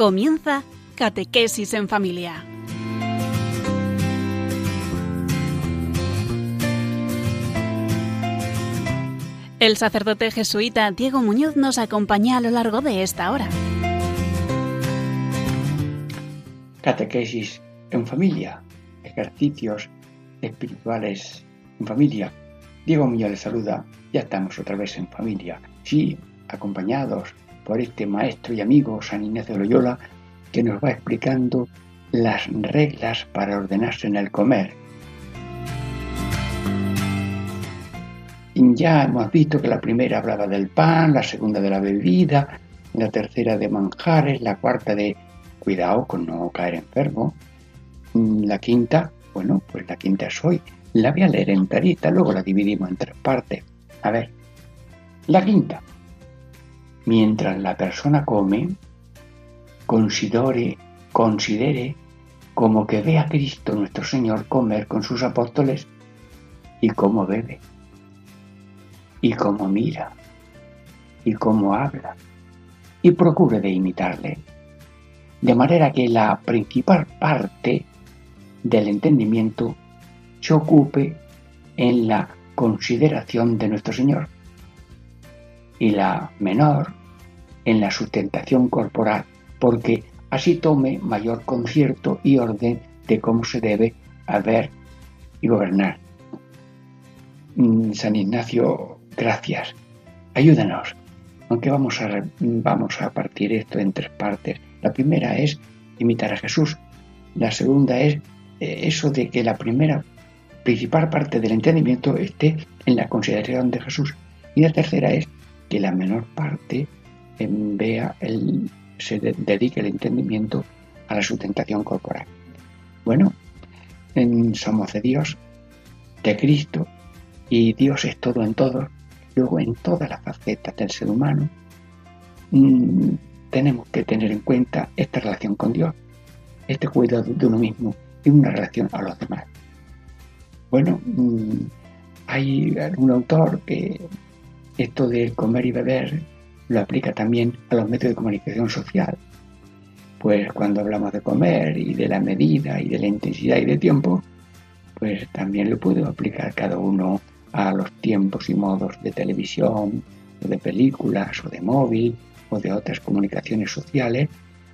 Comienza Catequesis en Familia. El sacerdote jesuita Diego Muñoz nos acompaña a lo largo de esta hora. Catequesis en familia, ejercicios espirituales en familia. Diego Muñoz les saluda, ya estamos otra vez en familia, sí, acompañados por este maestro y amigo San Ignacio de Loyola, que nos va explicando las reglas para ordenarse en el comer. Ya hemos visto que la primera hablaba del pan, la segunda de la bebida, la tercera de manjares, la cuarta de cuidado con no caer enfermo, la quinta, bueno, pues la quinta es hoy. La voy a leer enterita, luego la dividimos en tres partes. A ver, la quinta. Mientras la persona come, considere, considere como que ve a Cristo nuestro Señor comer con sus apóstoles y cómo bebe, y cómo mira, y cómo habla, y procure de imitarle. De manera que la principal parte del entendimiento se ocupe en la consideración de nuestro Señor y la menor en la sustentación corporal, porque así tome mayor concierto y orden de cómo se debe haber y gobernar. Mm, San Ignacio, gracias. Ayúdanos. Aunque vamos a, vamos a partir esto en tres partes. La primera es imitar a Jesús. La segunda es eh, eso de que la primera principal parte del entendimiento esté en la consideración de Jesús. Y la tercera es que la menor parte vea el, se dedique el entendimiento a la sustentación corporal. Bueno, somos de Dios, de Cristo, y Dios es todo en todo. Luego, en todas las facetas del ser humano, mm, tenemos que tener en cuenta esta relación con Dios, este cuidado de uno mismo y una relación a los demás. Bueno, mm, hay un autor que esto de comer y beber lo aplica también a los medios de comunicación social. Pues cuando hablamos de comer y de la medida y de la intensidad y de tiempo, pues también lo puedo aplicar cada uno a los tiempos y modos de televisión, o de películas, o de móvil, o de otras comunicaciones sociales,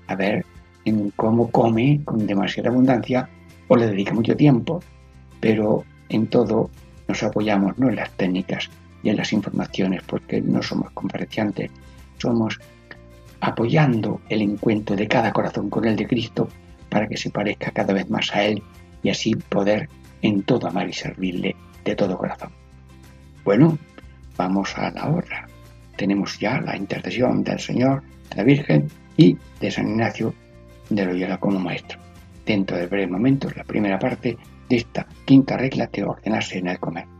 a ver en cómo come con demasiada abundancia o le dedica mucho tiempo, pero en todo nos apoyamos no en las técnicas y en las informaciones, porque no somos conferenciantes, somos apoyando el encuentro de cada corazón con el de Cristo para que se parezca cada vez más a Él y así poder en todo amar y servirle de todo corazón. Bueno, vamos a la hora. Tenemos ya la intercesión del Señor, de la Virgen y de San Ignacio de Loyola como maestro dentro de breves momentos la primera parte de esta quinta regla de ordenarse en el comer.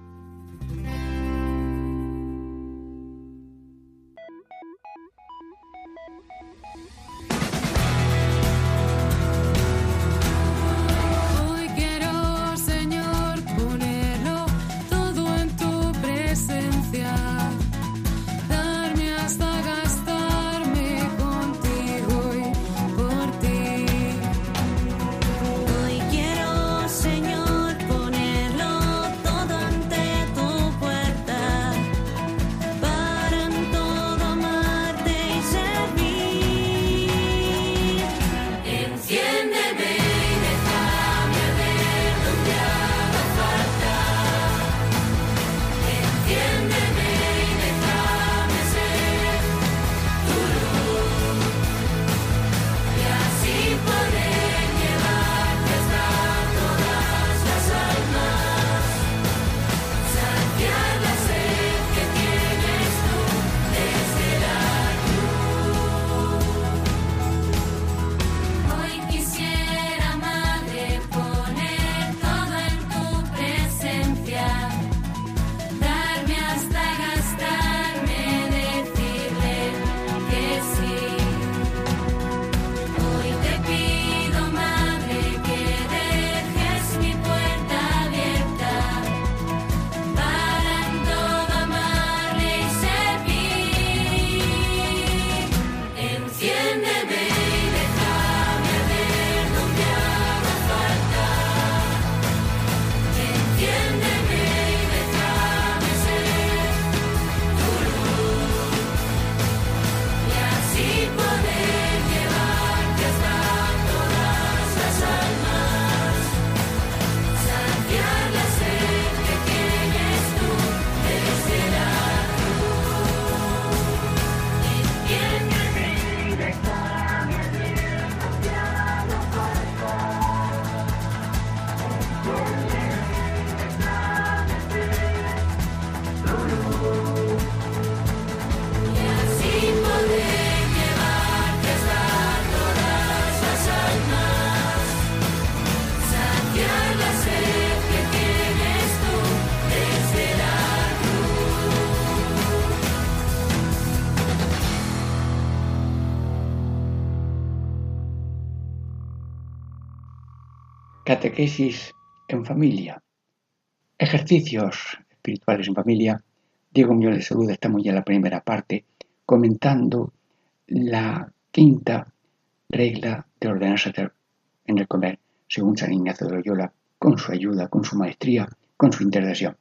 Catequesis en familia. Ejercicios espirituales en familia. Diego Muñoz de Salud estamos ya en la primera parte comentando la quinta regla de ordenarse en el comer, según San Ignacio de Loyola, con su ayuda, con su maestría, con su intercesión.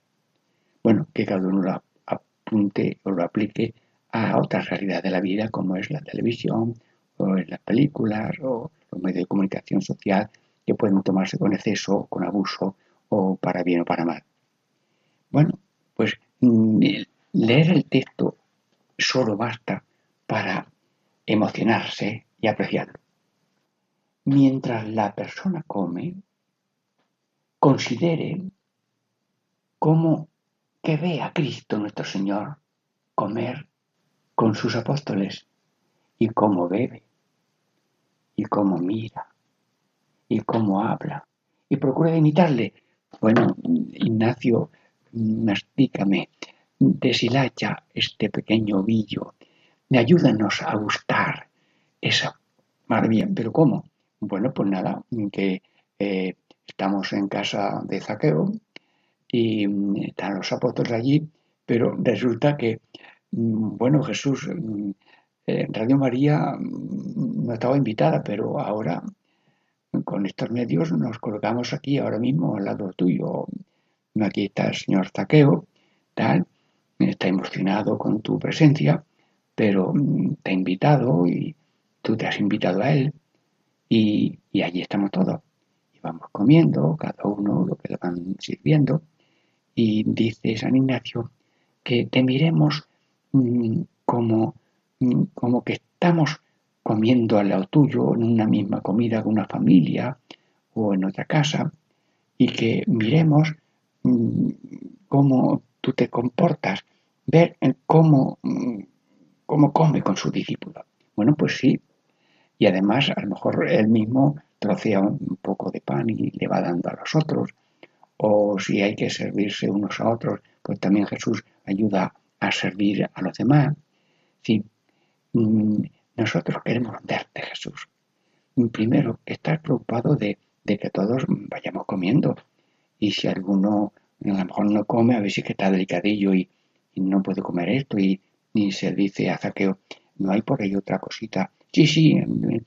Bueno, que cada uno lo apunte o lo aplique a otras realidades de la vida, como es la televisión, o las películas, o los medios de comunicación social, que pueden tomarse con exceso, con abuso, o para bien o para mal. Bueno, pues mm, leer el texto solo basta para emocionarse y apreciarlo. Mientras la persona come, considere cómo que ve a Cristo nuestro Señor comer con sus apóstoles y cómo bebe y cómo mira y cómo habla y procura imitarle. Bueno, Ignacio, mastícame, deshilacha este pequeño ovillo, ayúdanos a gustar esa maravilla. ¿Pero cómo? Bueno, pues nada, que eh, estamos en casa de Zaqueo y mm, están los apóstoles allí, pero resulta que, mm, bueno, Jesús, mm, en Radio María no estaba invitada, pero ahora con estos medios nos colocamos aquí ahora mismo al lado tuyo. Aquí está el señor Zaqueo, tal, está emocionado con tu presencia, pero te ha invitado y tú te has invitado a él y, y allí estamos todos. Y vamos comiendo, cada uno lo que le van sirviendo. Y dice San Ignacio que te miremos mm, como, mm, como que estamos comiendo al lado tuyo en una misma comida con una familia o en otra casa y que miremos mm, cómo tú te comportas, ver cómo, mm, cómo come con su discípulo. Bueno, pues sí. Y además, a lo mejor él mismo trocea un poco de pan y le va dando a los otros. O si hay que servirse unos a otros, pues también Jesús ayuda a servir a los demás. Sí, mm, nosotros queremos verte, Jesús. Primero, estar preocupado de, que todos vayamos comiendo. Y si alguno a lo mejor no come, a ver si que está delicadillo y, no puede comer esto y, ni se dice a Zaqueo, no hay por ahí otra cosita. Sí, sí,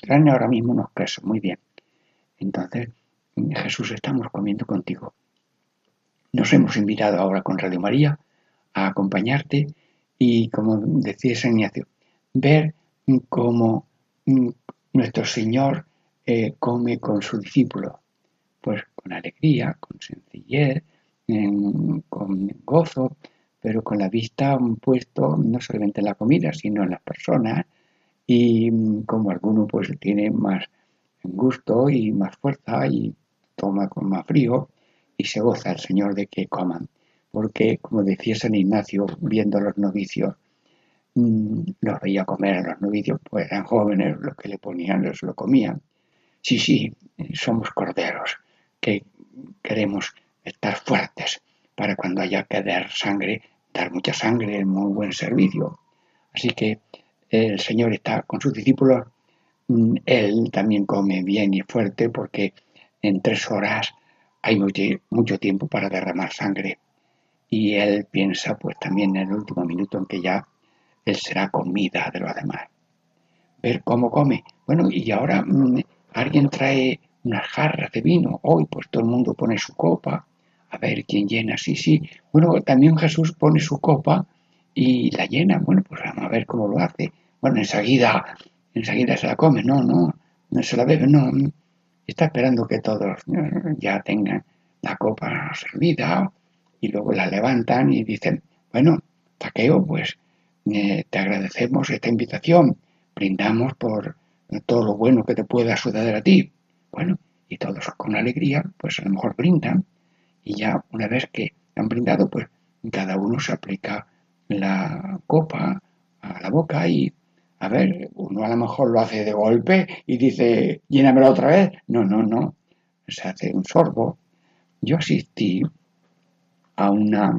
traen ahora mismo unos quesos, muy bien. Entonces, Jesús, estamos comiendo contigo. Nos hemos invitado ahora con Radio María a acompañarte y, como decía San Ignacio, ver cómo mm, nuestro Señor eh, come con su discípulo, pues con alegría, con sencillez, con gozo, pero con la vista puesto no solamente en la comida, sino en las personas, y mm, como alguno pues tiene más gusto y más fuerza y toma con más frío y se goza el Señor de que coman. Porque, como decía San Ignacio, viendo a los novicios, los veía comer a los novicios, pues eran jóvenes, los que le ponían los lo comían. Sí, sí, somos corderos, que queremos estar fuertes para cuando haya que dar sangre, dar mucha sangre muy buen servicio. Así que el Señor está con sus discípulos, mm, Él también come bien y fuerte porque en tres horas hay mucho tiempo para derramar sangre. Y Él piensa pues también en el último minuto en que ya él será comida de los demás. Ver cómo come. Bueno, y ahora mm, alguien trae unas jarras de vino. Hoy pues todo el mundo pone su copa. A ver quién llena, sí, sí. Bueno, también Jesús pone su copa y la llena. Bueno, pues vamos a ver cómo lo hace. Bueno, enseguida, enseguida se la come. No, no, no se la bebe, no. Está esperando que todos ya tengan la copa servida y luego la levantan y dicen, bueno, taqueo, pues eh, te agradecemos esta invitación, brindamos por todo lo bueno que te pueda suceder a ti. Bueno, y todos con alegría, pues a lo mejor brindan y ya una vez que han brindado, pues cada uno se aplica la copa a la boca y a ver, uno a lo mejor lo hace de golpe y dice, llénamelo otra vez. No, no, no. Se hace un sorbo. Yo asistí a una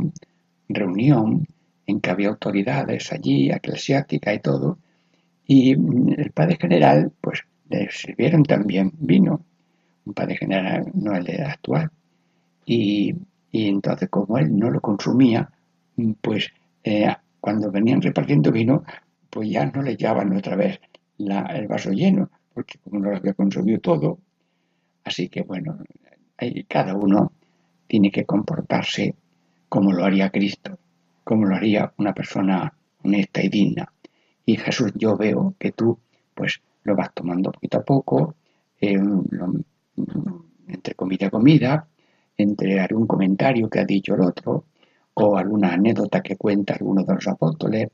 reunión en que había autoridades allí, eclesiástica y todo, y el padre general, pues le sirvieron también vino. un padre general, no el actual. Y, entonces, como él no lo consumía, pues eh, cuando venían repartiendo vino, pues ya no le llevaban otra vez el vaso lleno, porque como no lo había consumido todo. Así que bueno, cada uno tiene que comportarse como lo haría Cristo, como lo haría una persona honesta y digna. Y Jesús, yo veo que tú, pues, lo vas tomando poquito a poco, eh, entre comida comida, entre algún comentario que ha dicho el otro, o alguna anécdota que cuenta alguno de los apóstoles,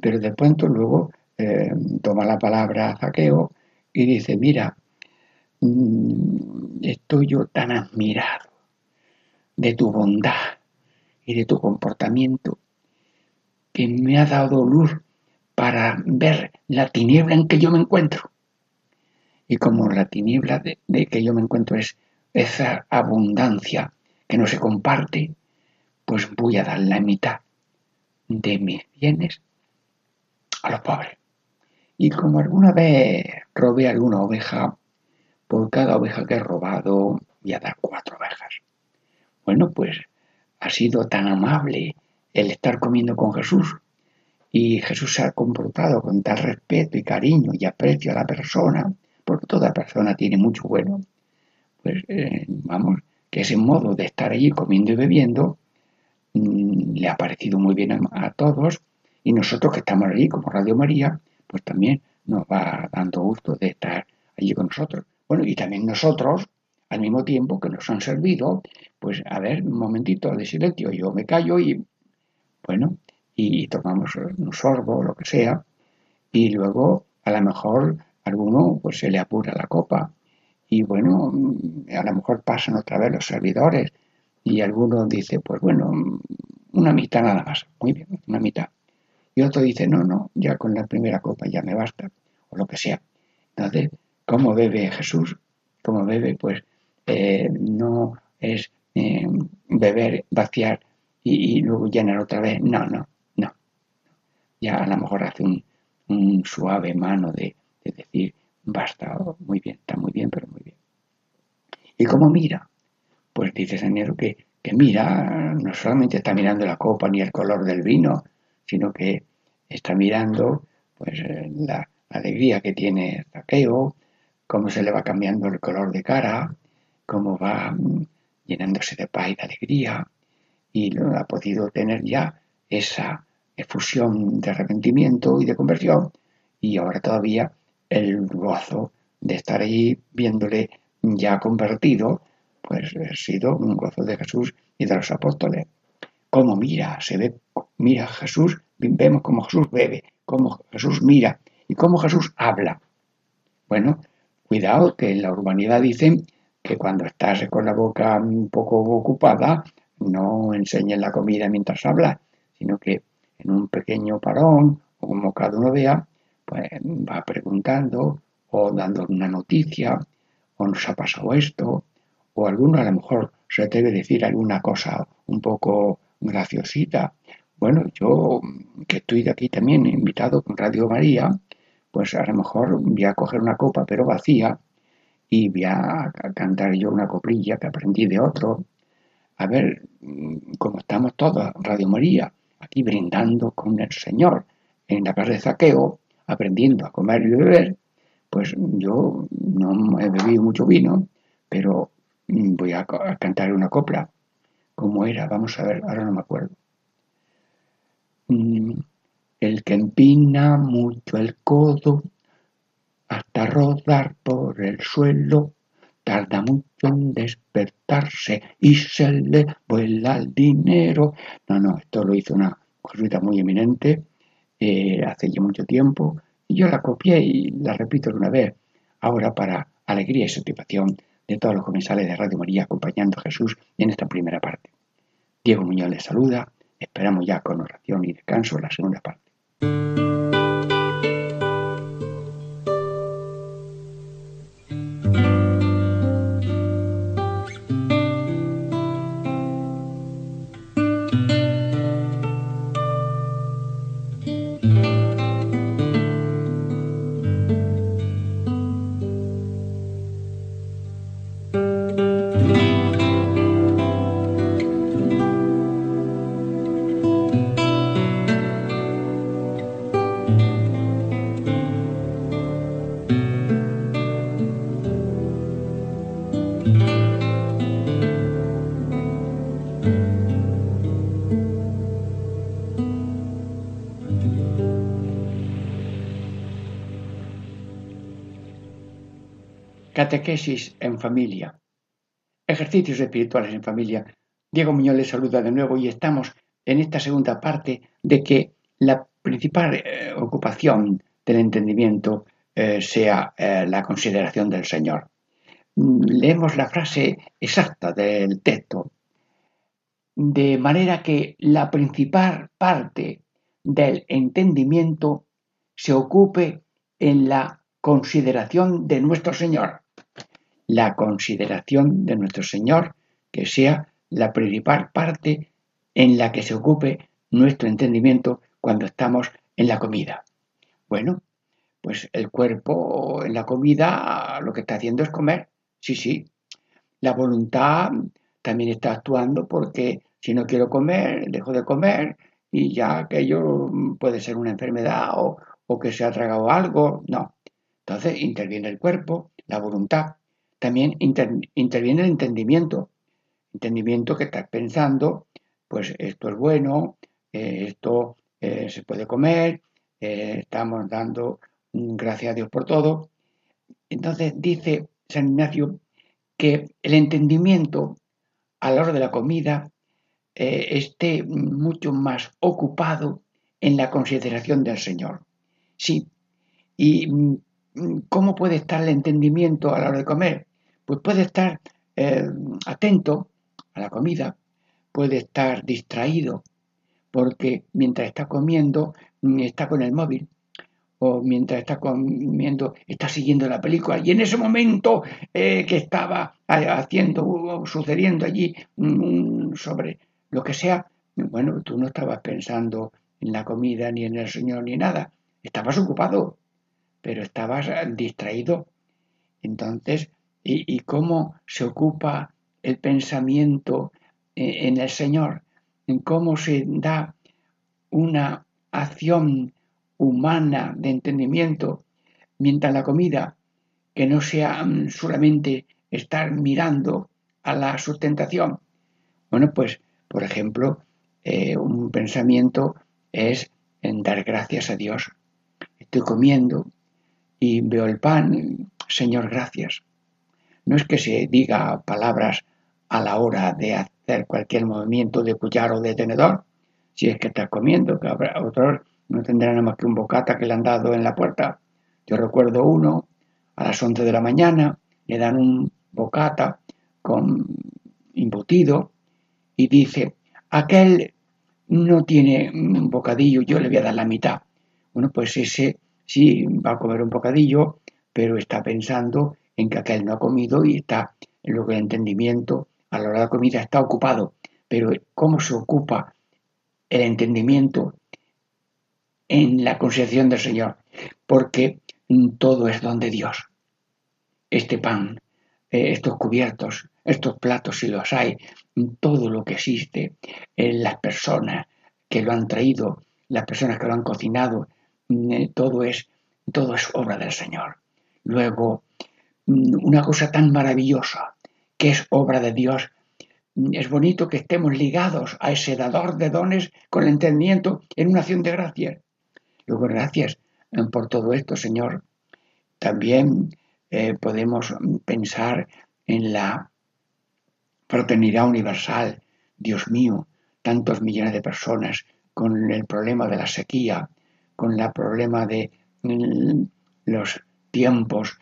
pero de pronto luego eh, toma la palabra Zaqueo y dice, mira, mm, estoy yo tan admirado de tu bondad y de tu comportamiento que me ha dado luz para ver la tiniebla en que yo me encuentro. Y como la tiniebla de, que yo me encuentro es esa abundancia que no se comparte, pues voy a dar la mitad de mis bienes a los pobres. Y como alguna vez robé alguna oveja, por cada oveja que he robado voy a dar cuatro ovejas. Bueno, pues ha sido tan amable el estar comiendo con Jesús. Y Jesús se ha comportado con tal respeto y cariño y aprecio a la persona, porque toda persona tiene mucho bueno, pues eh, vamos, que ese modo de estar allí comiendo y bebiendo mm, le ha parecido muy bien a, todos. Y nosotros que estamos allí como Radio María, pues también nos va dando gusto de estar allí con nosotros. Bueno, y también nosotros, al mismo tiempo que nos han servido, pues a ver, un momentito de silencio, yo me callo y, bueno, y tomamos un sorbo lo que sea, y luego a lo mejor alguno pues se le apura la copa y bueno, a lo mejor pasan otra vez los servidores y alguno dice, pues bueno, una mitad nada más, muy bien, una mitad. Y otro dice, no, no, ya con la primera copa ya me basta, o lo que sea. Entonces, ¿cómo bebe Jesús? ¿Cómo bebe? Pues eh, no es eh, beber, vaciar y, luego llenar otra vez. No, no, no. Ya a lo mejor hace un, suave mano de, decir, basta, muy bien, está muy bien, pero muy bien. ¿Y cómo mira? Pues dice Sanero que, que mira, no solamente está mirando la copa ni el color del vino, sino que está mirando pues eh, la alegría que tiene Zaqueo, cómo se le va cambiando el color de cara, cómo va llenándose de paz y de alegría, y ha podido tener ya esa efusión de arrepentimiento y de conversión, y ahora todavía el gozo de estar ahí viéndole ya convertido, pues ha sido un gozo de Jesús y de los apóstoles. Cómo mira, se ve, mira Jesús, vemos cómo Jesús bebe, cómo Jesús mira y cómo Jesús habla. Bueno, cuidado que en la urbanidad dicen que cuando estás con la boca un poco ocupada, no enseñes la comida mientras hablas, sino que en un pequeño parón, o como cada uno vea, pues va preguntando o dando una noticia, o nos ha pasado esto, o alguno a lo mejor se debe decir alguna cosa un poco graciosita. Bueno, yo que estoy de aquí también invitado con Radio María, pues a lo mejor voy a coger una copa pero vacía y voy a cantar yo una coprilla que aprendí de otro. A ver, como estamos todos, Radio María, aquí brindando con el Señor en la casa de Zaqueo, aprendiendo a comer y beber, pues yo no he bebido mucho vino, pero voy a, cantar una copla. como era? Vamos a ver, ahora no me acuerdo. Mm, el que empina mucho el codo hasta rodar por el suelo, tarda mucho en despertarse y se le vuela el dinero. No, no, esto lo hizo una jesuita muy eminente eh, hace ya mucho tiempo y yo la copié y la repito una vez, ahora para alegría y satisfacción de todos los comensales de Radio María acompañando a Jesús en esta primera parte. Diego Muñoz les saluda, esperamos ya con oración y descanso la segunda parte. En familia. Ejercicios espirituales en familia. Diego Muñoz les saluda de nuevo y estamos en esta segunda parte de que la principal eh, ocupación del entendimiento eh, sea eh, la consideración del Señor. Leemos la frase exacta del texto, de manera que la principal parte del entendimiento se ocupe en la consideración de nuestro Señor la consideración de nuestro Señor, que sea la principal parte en la que se ocupe nuestro entendimiento cuando estamos en la comida. Bueno, pues el cuerpo en la comida lo que está haciendo es comer, sí, sí. La voluntad también está actuando porque si no quiero comer, dejo de comer y ya aquello puede ser una enfermedad o, o que se ha tragado algo, no. Entonces interviene el cuerpo, la voluntad también interviene el entendimiento. Entendimiento que estás pensando, pues esto es bueno, eh, esto eh, se puede comer, eh, estamos dando gracias a Dios por todo. Entonces dice San Ignacio que el entendimiento a la hora de la comida esté mucho más ocupado en la consideración del Señor. Sí. ¿Y mm, cómo puede estar el entendimiento a la hora de comer? Pues puede estar eh, atento a la comida, puede estar distraído, porque mientras está comiendo mm, está con el móvil, o mientras está comiendo está siguiendo la película, y en ese momento eh, que estaba haciendo o sucediendo allí mm, sobre lo que sea, bueno, tú no estabas pensando en la comida, ni en el Señor, ni nada, estabas ocupado, pero estabas distraído. Entonces, y, cómo se ocupa el pensamiento eh, en el Señor, en cómo se da una acción humana de entendimiento mientras la comida, que no sea mm, solamente estar mirando a la sustentación. Bueno, pues, por ejemplo, eh, un pensamiento es en dar gracias a Dios. Estoy comiendo y veo el pan, Señor, gracias. No es que se diga palabras a la hora de hacer cualquier movimiento de cuchara o de tenedor, si es que estás comiendo, que otros no tendrán nada más que un bocata que le han dado en la puerta. Yo recuerdo uno, a las 11 de la mañana, le dan un bocata con embutido y dice, aquel no tiene un bocadillo, yo le voy a dar la mitad. Bueno, pues ese sí va a comer un bocadillo, pero está pensando en que aquel no ha comido y está en lo que el entendimiento a la hora de la comida está ocupado. Pero ¿cómo se ocupa el entendimiento en la consideración del Señor? Porque todo es don de Dios. Este pan, eh, estos cubiertos, estos platos, si los hay, todo lo que existe, en las personas que lo han traído, las personas que lo han cocinado, eh, todo es, todo es obra del Señor. Luego, una cosa tan maravillosa que es obra de Dios. Es bonito que estemos ligados a ese dador de dones con el entendimiento en una acción de gracias. Luego, gracias por todo esto, Señor. También eh, podemos pensar en la fraternidad universal. Dios mío, tantos millones de personas con el problema de la sequía, con el problema de mm, los tiempos Mm,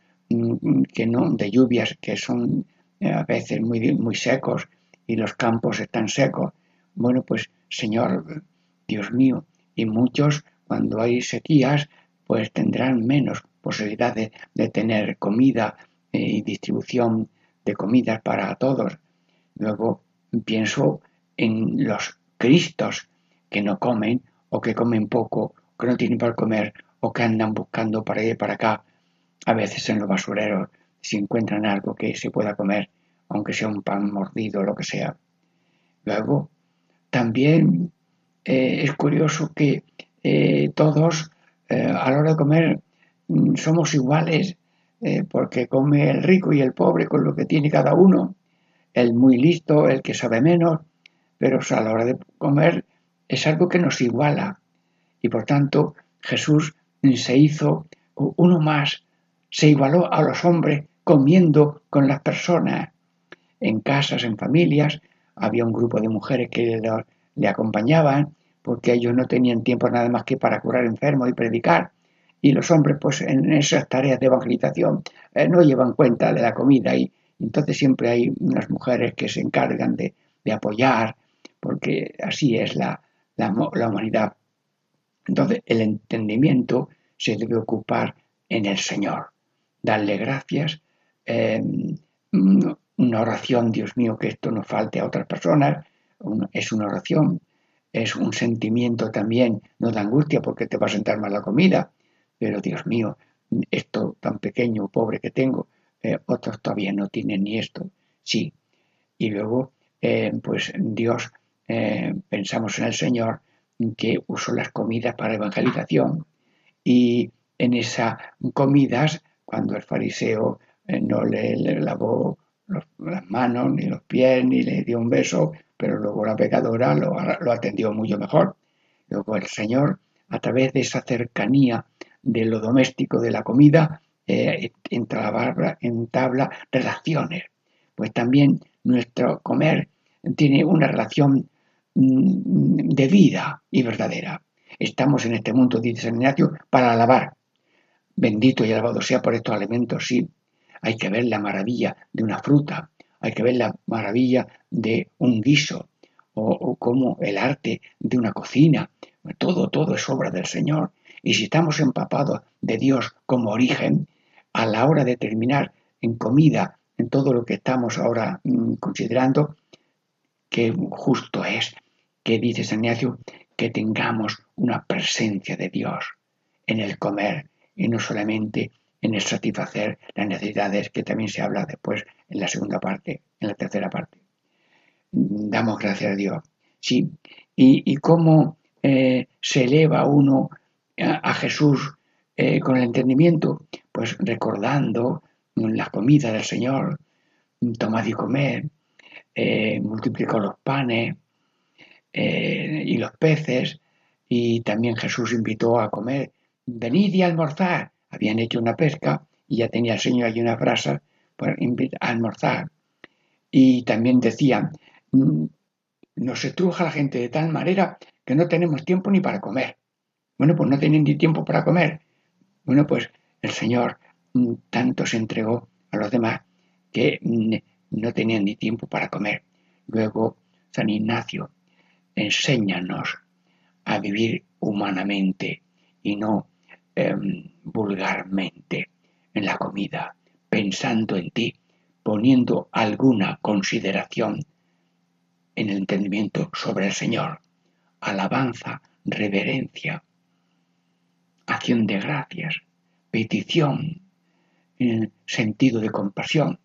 que no, de lluvias que son eh, a veces muy, muy secos y los campos están secos. Bueno, pues Señor, Dios mío, y muchos cuando hay sequías, pues tendrán menos posibilidades de, tener comida eh, y distribución de comidas para todos. Luego pienso en los cristos que no comen o que comen poco, que no tienen para comer o que andan buscando para ir para acá a veces en los basureros, si encuentran algo que se pueda comer, aunque sea un pan mordido o lo que sea. Luego, también eh, es curioso que eh, todos eh, a la hora de comer mm, somos iguales porque come el rico y el pobre con lo que tiene cada uno, el muy listo, el que sabe menos, pero a la hora de comer es algo que nos iguala y por tanto Jesús se hizo uno más se igualó a los hombres comiendo con las personas, en casas, en familias. Había un grupo de mujeres que le, acompañaban porque ellos no tenían tiempo nada más que para curar enfermos y predicar. Y los hombres, pues en esas tareas de evangelización, eh, no llevan cuenta de la comida y entonces siempre hay unas mujeres que se encargan de, apoyar, porque así es la, la, humanidad. Entonces el entendimiento se debe ocupar en el Señor, darle gracias, em, una oración, Dios mío, que esto no falte a otras personas, es una oración, es un sentimiento también, no de angustia porque te va a sentar mal la comida, pero Dios mío, esto tan pequeño, pobre que tengo, eh, otros todavía no tienen ni esto, sí. Y luego, eh, pues Dios, eh, pensamos en el Señor que usó las comidas para evangelización y en esas comidas, cuando el fariseo no le lavó las manos, ni los pies, ni le dio un beso, pero luego la pecadora lo, atendió mucho mejor. Luego el Señor, a través de esa cercanía de lo doméstico de la comida, eh, entabla, entabla relaciones. Pues también nuestro comer tiene una relación mm, de vida y verdadera. Estamos en este mundo, dice San Ignacio, para alabar. Bendito y alabado sea por estos alimentos, sí, hay que ver la maravilla de una fruta, hay que ver la maravilla de un guiso o, como el arte de una cocina. Todo, todo es obra del Señor. Y si estamos empapados de Dios como origen, a la hora de terminar en comida, en todo lo que estamos ahora mm, considerando, que justo es que dice San Ignacio que tengamos una presencia de Dios en el comer y no solamente en satisfacer las necesidades que también se habla después en la segunda parte, en la tercera parte. Damos gracias a Dios. Sí, y, cómo eh, se eleva uno a, Jesús eh, con el entendimiento, pues recordando la comida del Señor, tomad y comer, eh, multiplicó los panes y los peces, y también Jesús invitó a comer, venid y almorzar, habían hecho una pesca y ya tenía el Señor allí una brasa para almorzar. Y también decían, mm, nos estruja la gente de tal manera que no tenemos tiempo ni para comer. Bueno, pues no tienen ni tiempo para comer. Bueno, pues el Señor mm, tanto se entregó a los demás que mm, no tenían ni tiempo para comer. Luego, San Ignacio, enséñanos a vivir humanamente y no Em, vulgarmente en la comida, pensando en ti, poniendo alguna consideración en el entendimiento sobre el Señor, alabanza, reverencia, acción de gracias, petición, en sentido de compasión.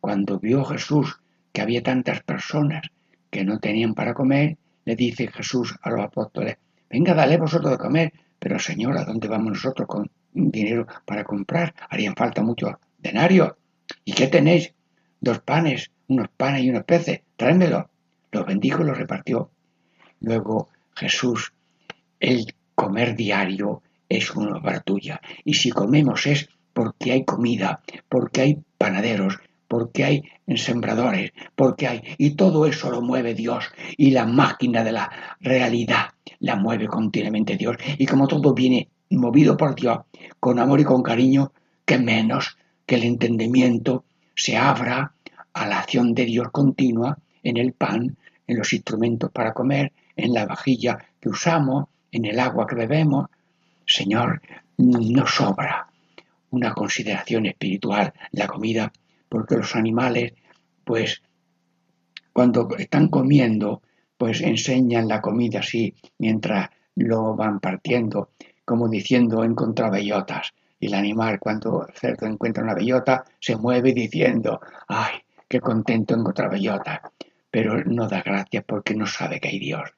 Cuando vio Jesús que había tantas personas que no tenían para comer, le dice Jesús a los apóstoles, venga, dale vosotros de comer, pero señora, ¿dónde vamos nosotros con dinero para comprar? Harían falta muchos denarios. ¿Y qué tenéis? Dos panes, unos panes y unos peces. Tráemelo. Los bendijo y los repartió. Luego Jesús, el comer diario es una obra tuya. Y si comemos es porque hay comida, porque hay panaderos, porque hay sembradores, porque hay... Y todo eso lo mueve Dios y la máquina de la realidad la mueve continuamente Dios. Y como todo viene movido por Dios, con amor y con cariño, que menos que el entendimiento se abra a la acción de Dios continua en el pan, en los instrumentos para comer, en la vajilla que usamos, en el agua que bebemos. Señor, no sobra una consideración espiritual la comida porque los animales, pues, cuando están comiendo, pues enseñan la comida así mientras lo van partiendo, como diciendo encontró bellotas. Y el animal, cuando el cerdo encuentra una bellota, se mueve diciendo, ay, qué contento encontrar bellota. Pero no da gracias porque no sabe que hay Dios.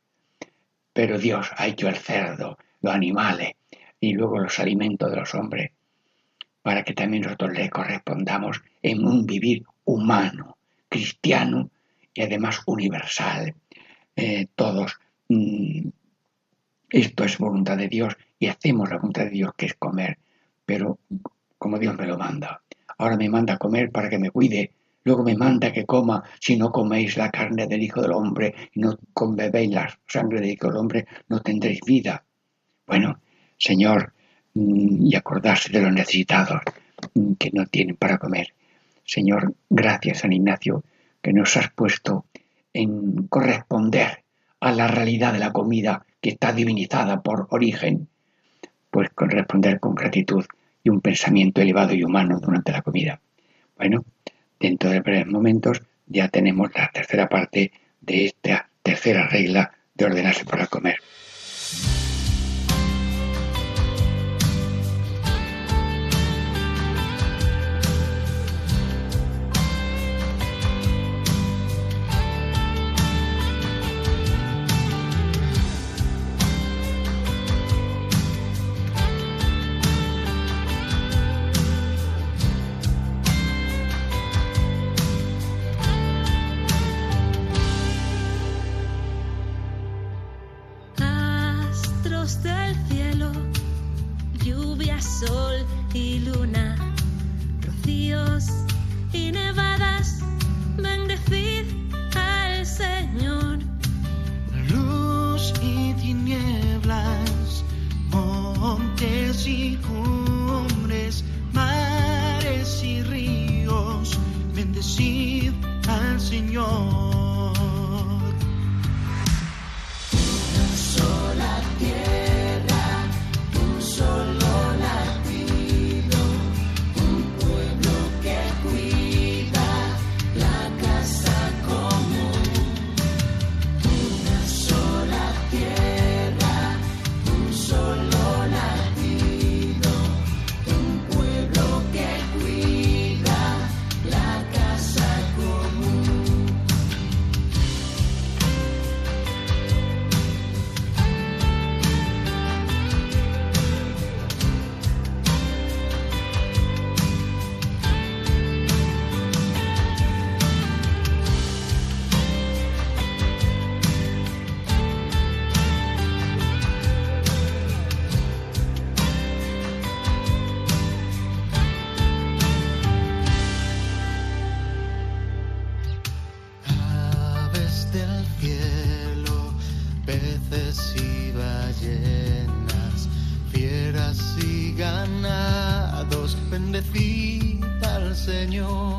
Pero Dios ha hecho el cerdo, los animales y luego los alimentos de los hombres para que también nosotros le correspondamos en un vivir humano, cristiano y además universal. Eh, todos, mm, esto es voluntad de Dios y hacemos la voluntad de Dios que es comer, pero como Dios me lo manda. ahora me manda a comer para que me cuide, luego me manda que coma, si no coméis la carne del Hijo del Hombre y no bebéis la sangre del Hijo del Hombre, no tendréis vida. Bueno, Señor, mm, y acordarse de los necesitados mm, que no tienen para comer. Señor, gracias San Ignacio, que nos has puesto en corresponder a la realidad de la comida que está divinizada por origen, pues corresponder con gratitud y un pensamiento elevado y humano durante la comida. Bueno, dentro de breves momentos ya tenemos la tercera parte de esta tercera regla de ordenarse para comer. del cielo, lluvia, sol y luna, rocíos y nevadas, bendecid al Señor. Luz y tinieblas, montes y cumbres, mares y ríos, bendecid al Señor. Señor.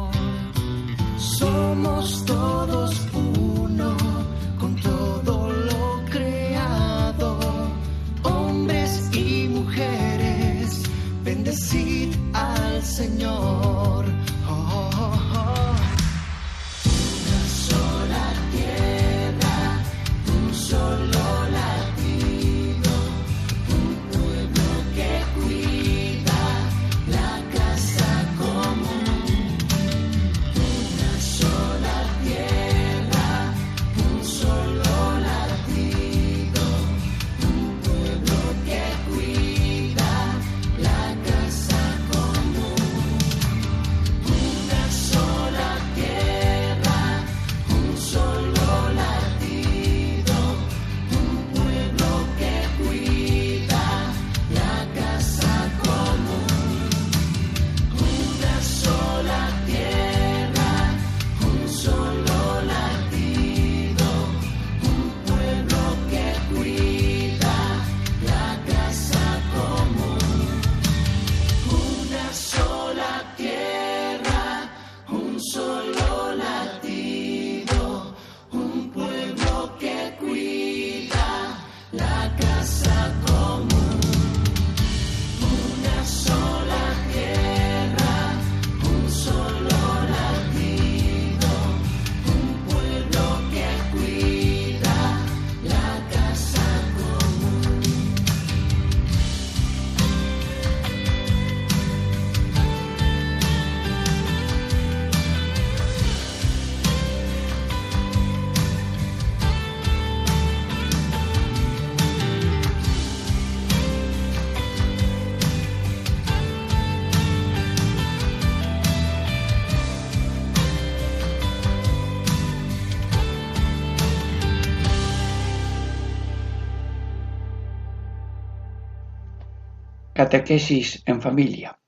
Catequesis en familia.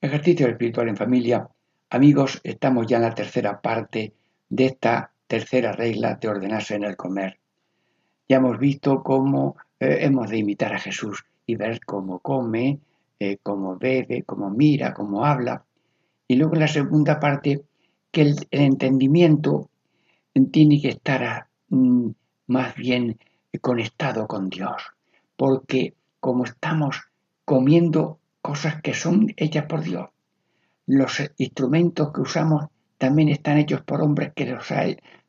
Ejercicio espiritual en familia Amigos, estamos ya en la tercera parte de esta tercera regla de ordenarse en el comer. Ya hemos visto cómo eh, hemos de imitar a Jesús y ver cómo come, eh, cómo bebe, cómo mira, cómo habla. Y luego en la segunda parte, que el, entendimiento tiene que estar mm, más bien conectado con Dios, porque como estamos comiendo cosas que son hechas por Dios, los instrumentos que usamos también están hechos por hombres que los ha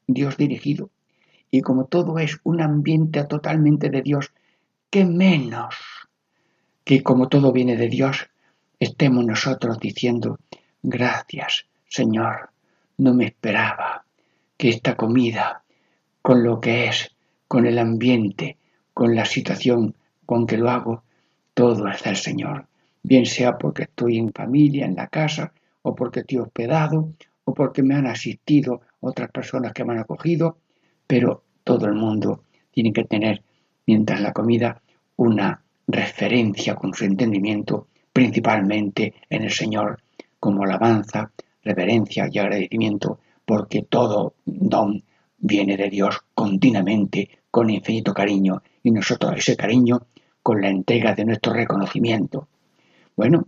Dios dirigido. Y como todo es un ambiente totalmente de Dios, ¿qué menos que como todo viene de Dios, estemos nosotros diciendo, gracias, Señor, no me esperaba que esta comida, con lo que es, con el ambiente, con la situación con que lo hago, todo es del Señor. Bien sea porque estoy en familia, en la casa, o porque estoy hospedado, o porque me han asistido otras personas que me han acogido, pero todo el mundo tiene que tener, mientras la comida, una referencia con su entendimiento principalmente en el Señor como alabanza, reverencia y agradecimiento, porque todo don viene de Dios continuamente con infinito cariño y nosotros ese cariño con la entrega de nuestro reconocimiento. Bueno,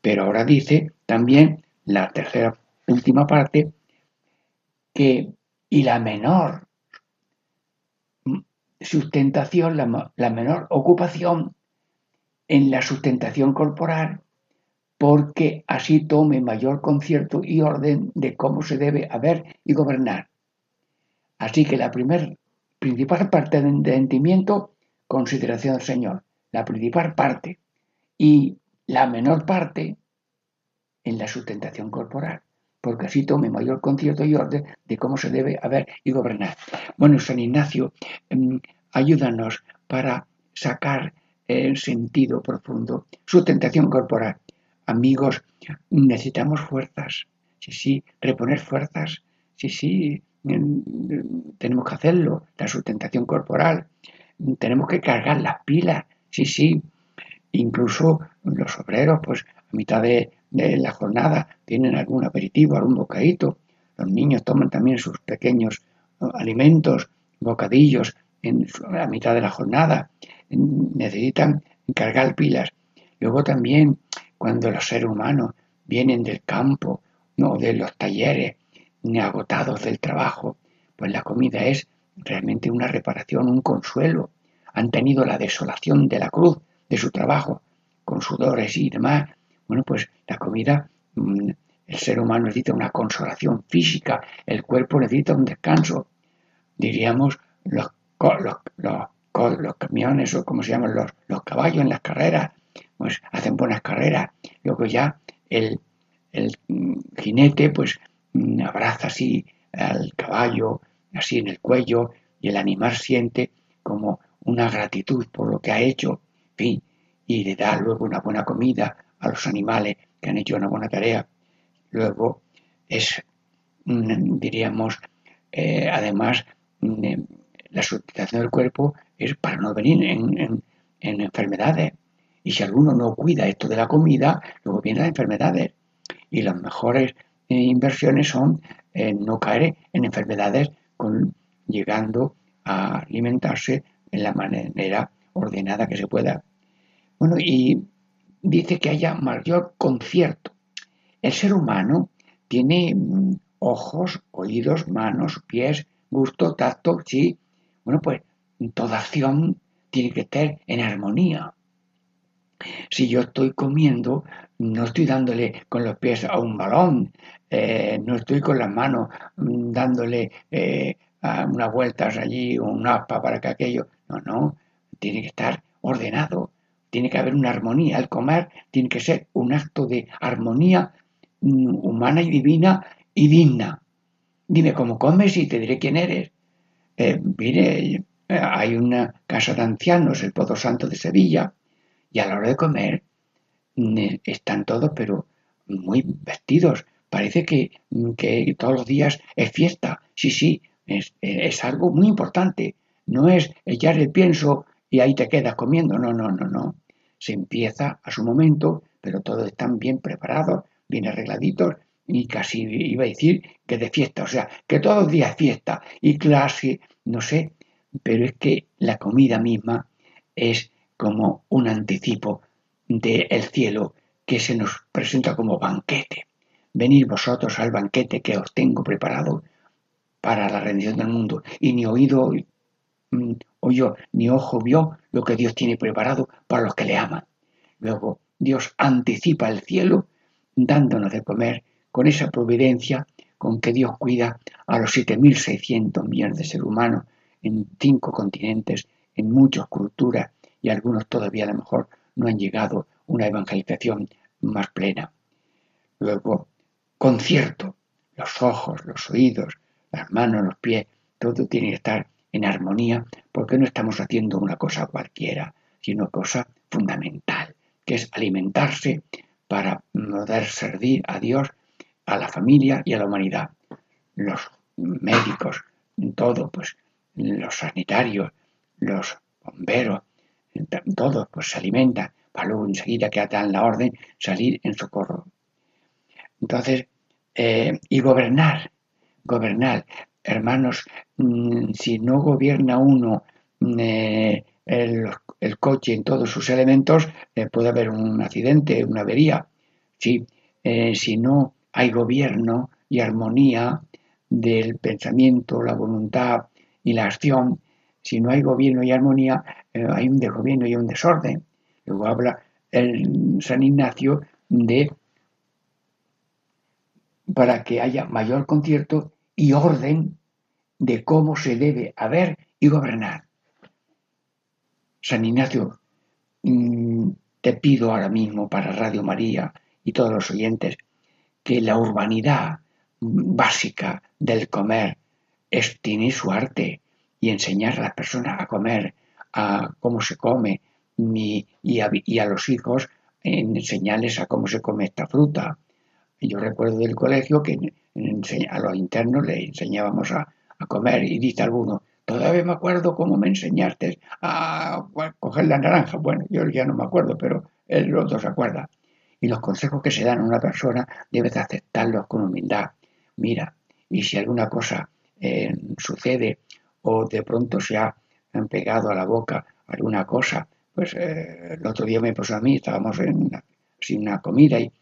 pero ahora dice también la tercera última parte que y la menor sustentación, la, la menor ocupación en la sustentación corporal porque así tome mayor concierto y orden de cómo se debe haber y gobernar. Así que la primer, principal parte de entendimiento, consideración del Señor, la principal parte, y la menor parte en la sustentación corporal, porque así tome mayor concierto y orden de cómo se debe haber y gobernar. Bueno, San Ignacio, em, ayúdanos para sacar en sentido profundo, su tentación corporal. Amigos, necesitamos fuerzas, sí, sí, reponer fuerzas, sí, sí, tenemos que hacerlo, la sustentación corporal, tenemos que cargar las pilas, sí, sí, incluso los obreros, pues a mitad de, la jornada tienen algún aperitivo, algún bocadito, los niños toman también sus pequeños alimentos, bocadillos en, a mitad de la jornada, necesitan cargar pilas. Luego también cuando los seres humanos vienen del campo, no de los talleres, agotados del trabajo, pues la comida es realmente una reparación, un consuelo. Han tenido la desolación de la cruz de su trabajo, con sudores y demás. Bueno, pues la comida, mm, el ser humano necesita una consolación física, el cuerpo necesita un descanso. Diríamos, los, los los camiones o como se llaman los, los caballos en las carreras, pues hacen buenas carreras. Luego ya el, el jinete pues abraza así al caballo, así en el cuello, y el animal siente como una gratitud por lo que ha hecho, fin, y le da luego una buena comida a los animales que han hecho una buena tarea. Luego es, diríamos, eh, además, la sustitución del cuerpo es para no venir en, enfermedades. Y si alguno no cuida esto de la comida, luego vienen las enfermedades. Y las mejores eh, inversiones son no caer en enfermedades con, llegando a alimentarse en la manera ordenada que se pueda. Bueno, y dice que haya mayor concierto. El ser humano tiene mm, ojos, oídos, manos, pies, gusto, tacto, sí. Bueno, pues toda acción tiene que estar en armonía. Si yo estoy comiendo, no estoy dándole con los pies a un balón, eh, no estoy con las manos mm, dándole eh, unas vueltas allí, un aspa para que aquello. No, no, tiene que estar ordenado, tiene que haber una armonía. El comer tiene que ser un acto de armonía mm, humana y divina y digna. Dime cómo comes y te diré quién eres. Eh, mire, hay una casa de ancianos, el Pozo Santo de Sevilla, y a la hora de comer están todos, pero muy vestidos. Parece que, que todos los días es fiesta. Sí, sí, es, es, algo muy importante. No es echar el pienso y ahí te quedas comiendo. No, no, no, no. Se empieza a su momento, pero todos están bien preparados, bien arregladitos y casi iba a decir que de fiesta, o sea, que todos los días fiesta y clase, no sé, pero es que la comida misma es como un anticipo del cielo que se nos presenta como banquete. Venid vosotros al banquete que os tengo preparado para la rendición del mundo. Y ni oído oyó, ni ojo vio lo que Dios tiene preparado para los que le aman. Luego, Dios anticipa el cielo dándonos de comer con esa providencia con que Dios cuida a los 7.600 millones de seres humanos en cinco continentes, en muchas culturas y algunos todavía a lo mejor no han llegado a una evangelización más plena. Luego, concierto, los ojos, los oídos, las manos, los pies, todo tiene que estar en armonía porque no estamos haciendo una cosa cualquiera, sino cosa fundamental, que es alimentarse para poder servir a Dios, a la familia y a la humanidad. Los médicos, todo, pues los sanitarios, los bomberos, todos pues se alimentan para luego enseguida que dan la orden salir en socorro. Entonces, eh, y gobernar, gobernar. Hermanos, mm, si no gobierna uno mm, eh, el, coche en todos sus elementos, eh, puede haber un accidente, una avería. si no hay gobierno y armonía del pensamiento, la voluntad y la acción, si no hay gobierno y armonía, hay un desgobierno y un desorden. Luego habla el San Ignacio de para que haya mayor concierto y orden de cómo se debe haber y gobernar. San Ignacio, mm, te pido ahora mismo para Radio María y todos los oyentes que la urbanidad básica del comer es, tiene su arte y enseñar a las personas a comer, a cómo se come y, a, los hijos enseñarles a cómo se come esta fruta, yo recuerdo del colegio que a los internos le enseñábamos a, comer y dice alguno, todavía me acuerdo cómo me enseñaste a, coger la naranja. Bueno, yo ya no me acuerdo, pero el otro se acuerda. Y los consejos que se dan a una persona debes aceptarlos con humildad. Mira, y si alguna cosa eh, sucede o de pronto se ha pegado a la boca alguna cosa, pues eh, el otro día me pasó a mí, estábamos en sin una comida y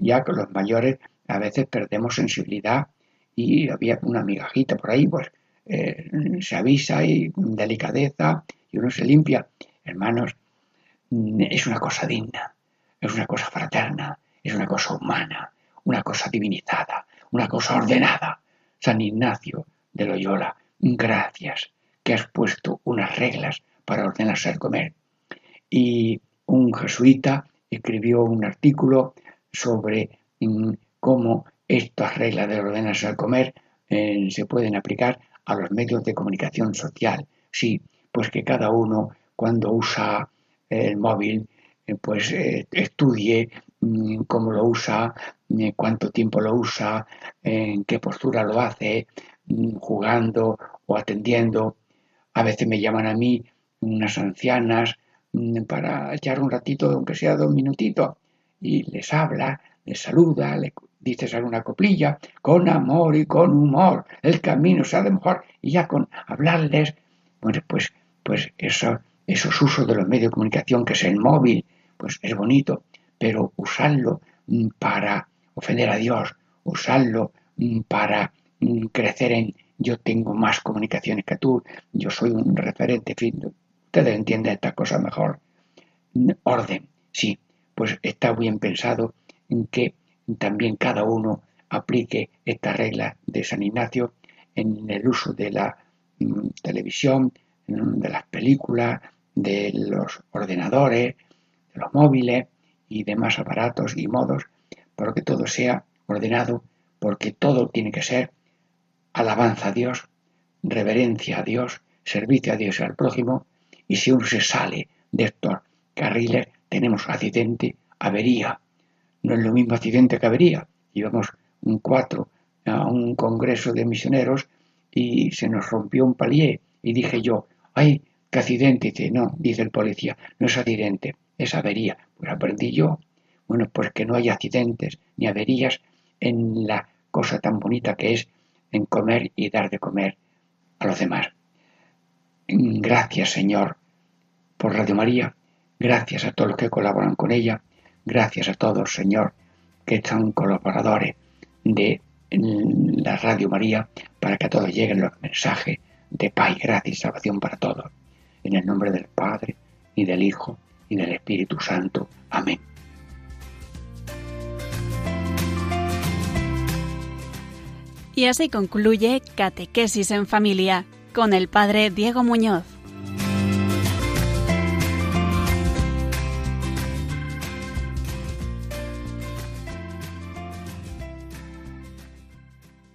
ya con los mayores a veces perdemos sensibilidad y había una migajita por ahí, pues eh, se avisa y delicadeza y uno se limpia. Hermanos, es una cosa digna, es una cosa fraterna, es una cosa humana, una cosa divinizada, una cosa ordenada. San Ignacio de Loyola, gracias que has puesto unas reglas para ordenarse al comer. Y un jesuita escribió un artículo sobre mm, cómo estas reglas de ordenarse al comer eh, se pueden aplicar a los medios de comunicación social. Sí, pues que cada uno cuando usa el móvil, eh, pues eh, estudie mm, cómo lo usa, cuánto tiempo lo usa, en qué postura lo hace, mm, jugando o atendiendo. A veces me llaman a mí unas ancianas para echar un ratito, aunque sea dos minutitos, y les habla, les saluda, le dices alguna coplilla, con amor y con humor, el camino se de mejor, y ya con hablarles, bueno, pues, pues eso, esos usos de los medios de comunicación, que es el móvil, pues es bonito, pero usarlo mm, para ofender a Dios, usarlo mm, para mm, crecer en yo tengo más comunicaciones que tú, yo soy un referente, fin, ustedes entienden esta cosa mejor. Orden, sí, pues está bien pensado en que también cada uno aplique esta regla de San Ignacio en el uso de la mm, televisión, de las películas, de los ordenadores, de los móviles y demás aparatos y modos, para que todo sea ordenado, porque todo tiene que ser alabanza a Dios, reverencia a Dios, servicio a Dios y al prójimo, y si uno se sale de estos carriles, tenemos accidente, avería. No es lo mismo accidente que avería. Íbamos un cuatro a un congreso de misioneros y se nos rompió un palier y dije yo, ay, qué accidente. Dice, no, dice el policía, no es accidente, es avería. Pues aprendí yo. Bueno, pues que no hay accidentes ni averías en la cosa tan bonita que es en comer y dar de comer a los demás. Gracias, Señor, por Radio María. Gracias a todos los que colaboran con ella. Gracias a todos, Señor, que son colaboradores de la Radio María para que a todos lleguen los mensajes de paz, gracia y salvación para todos. En el nombre del Padre, y del Hijo, y del Espíritu Santo. Amén. Y así concluye Catequesis en Familia con el Padre Diego Muñoz.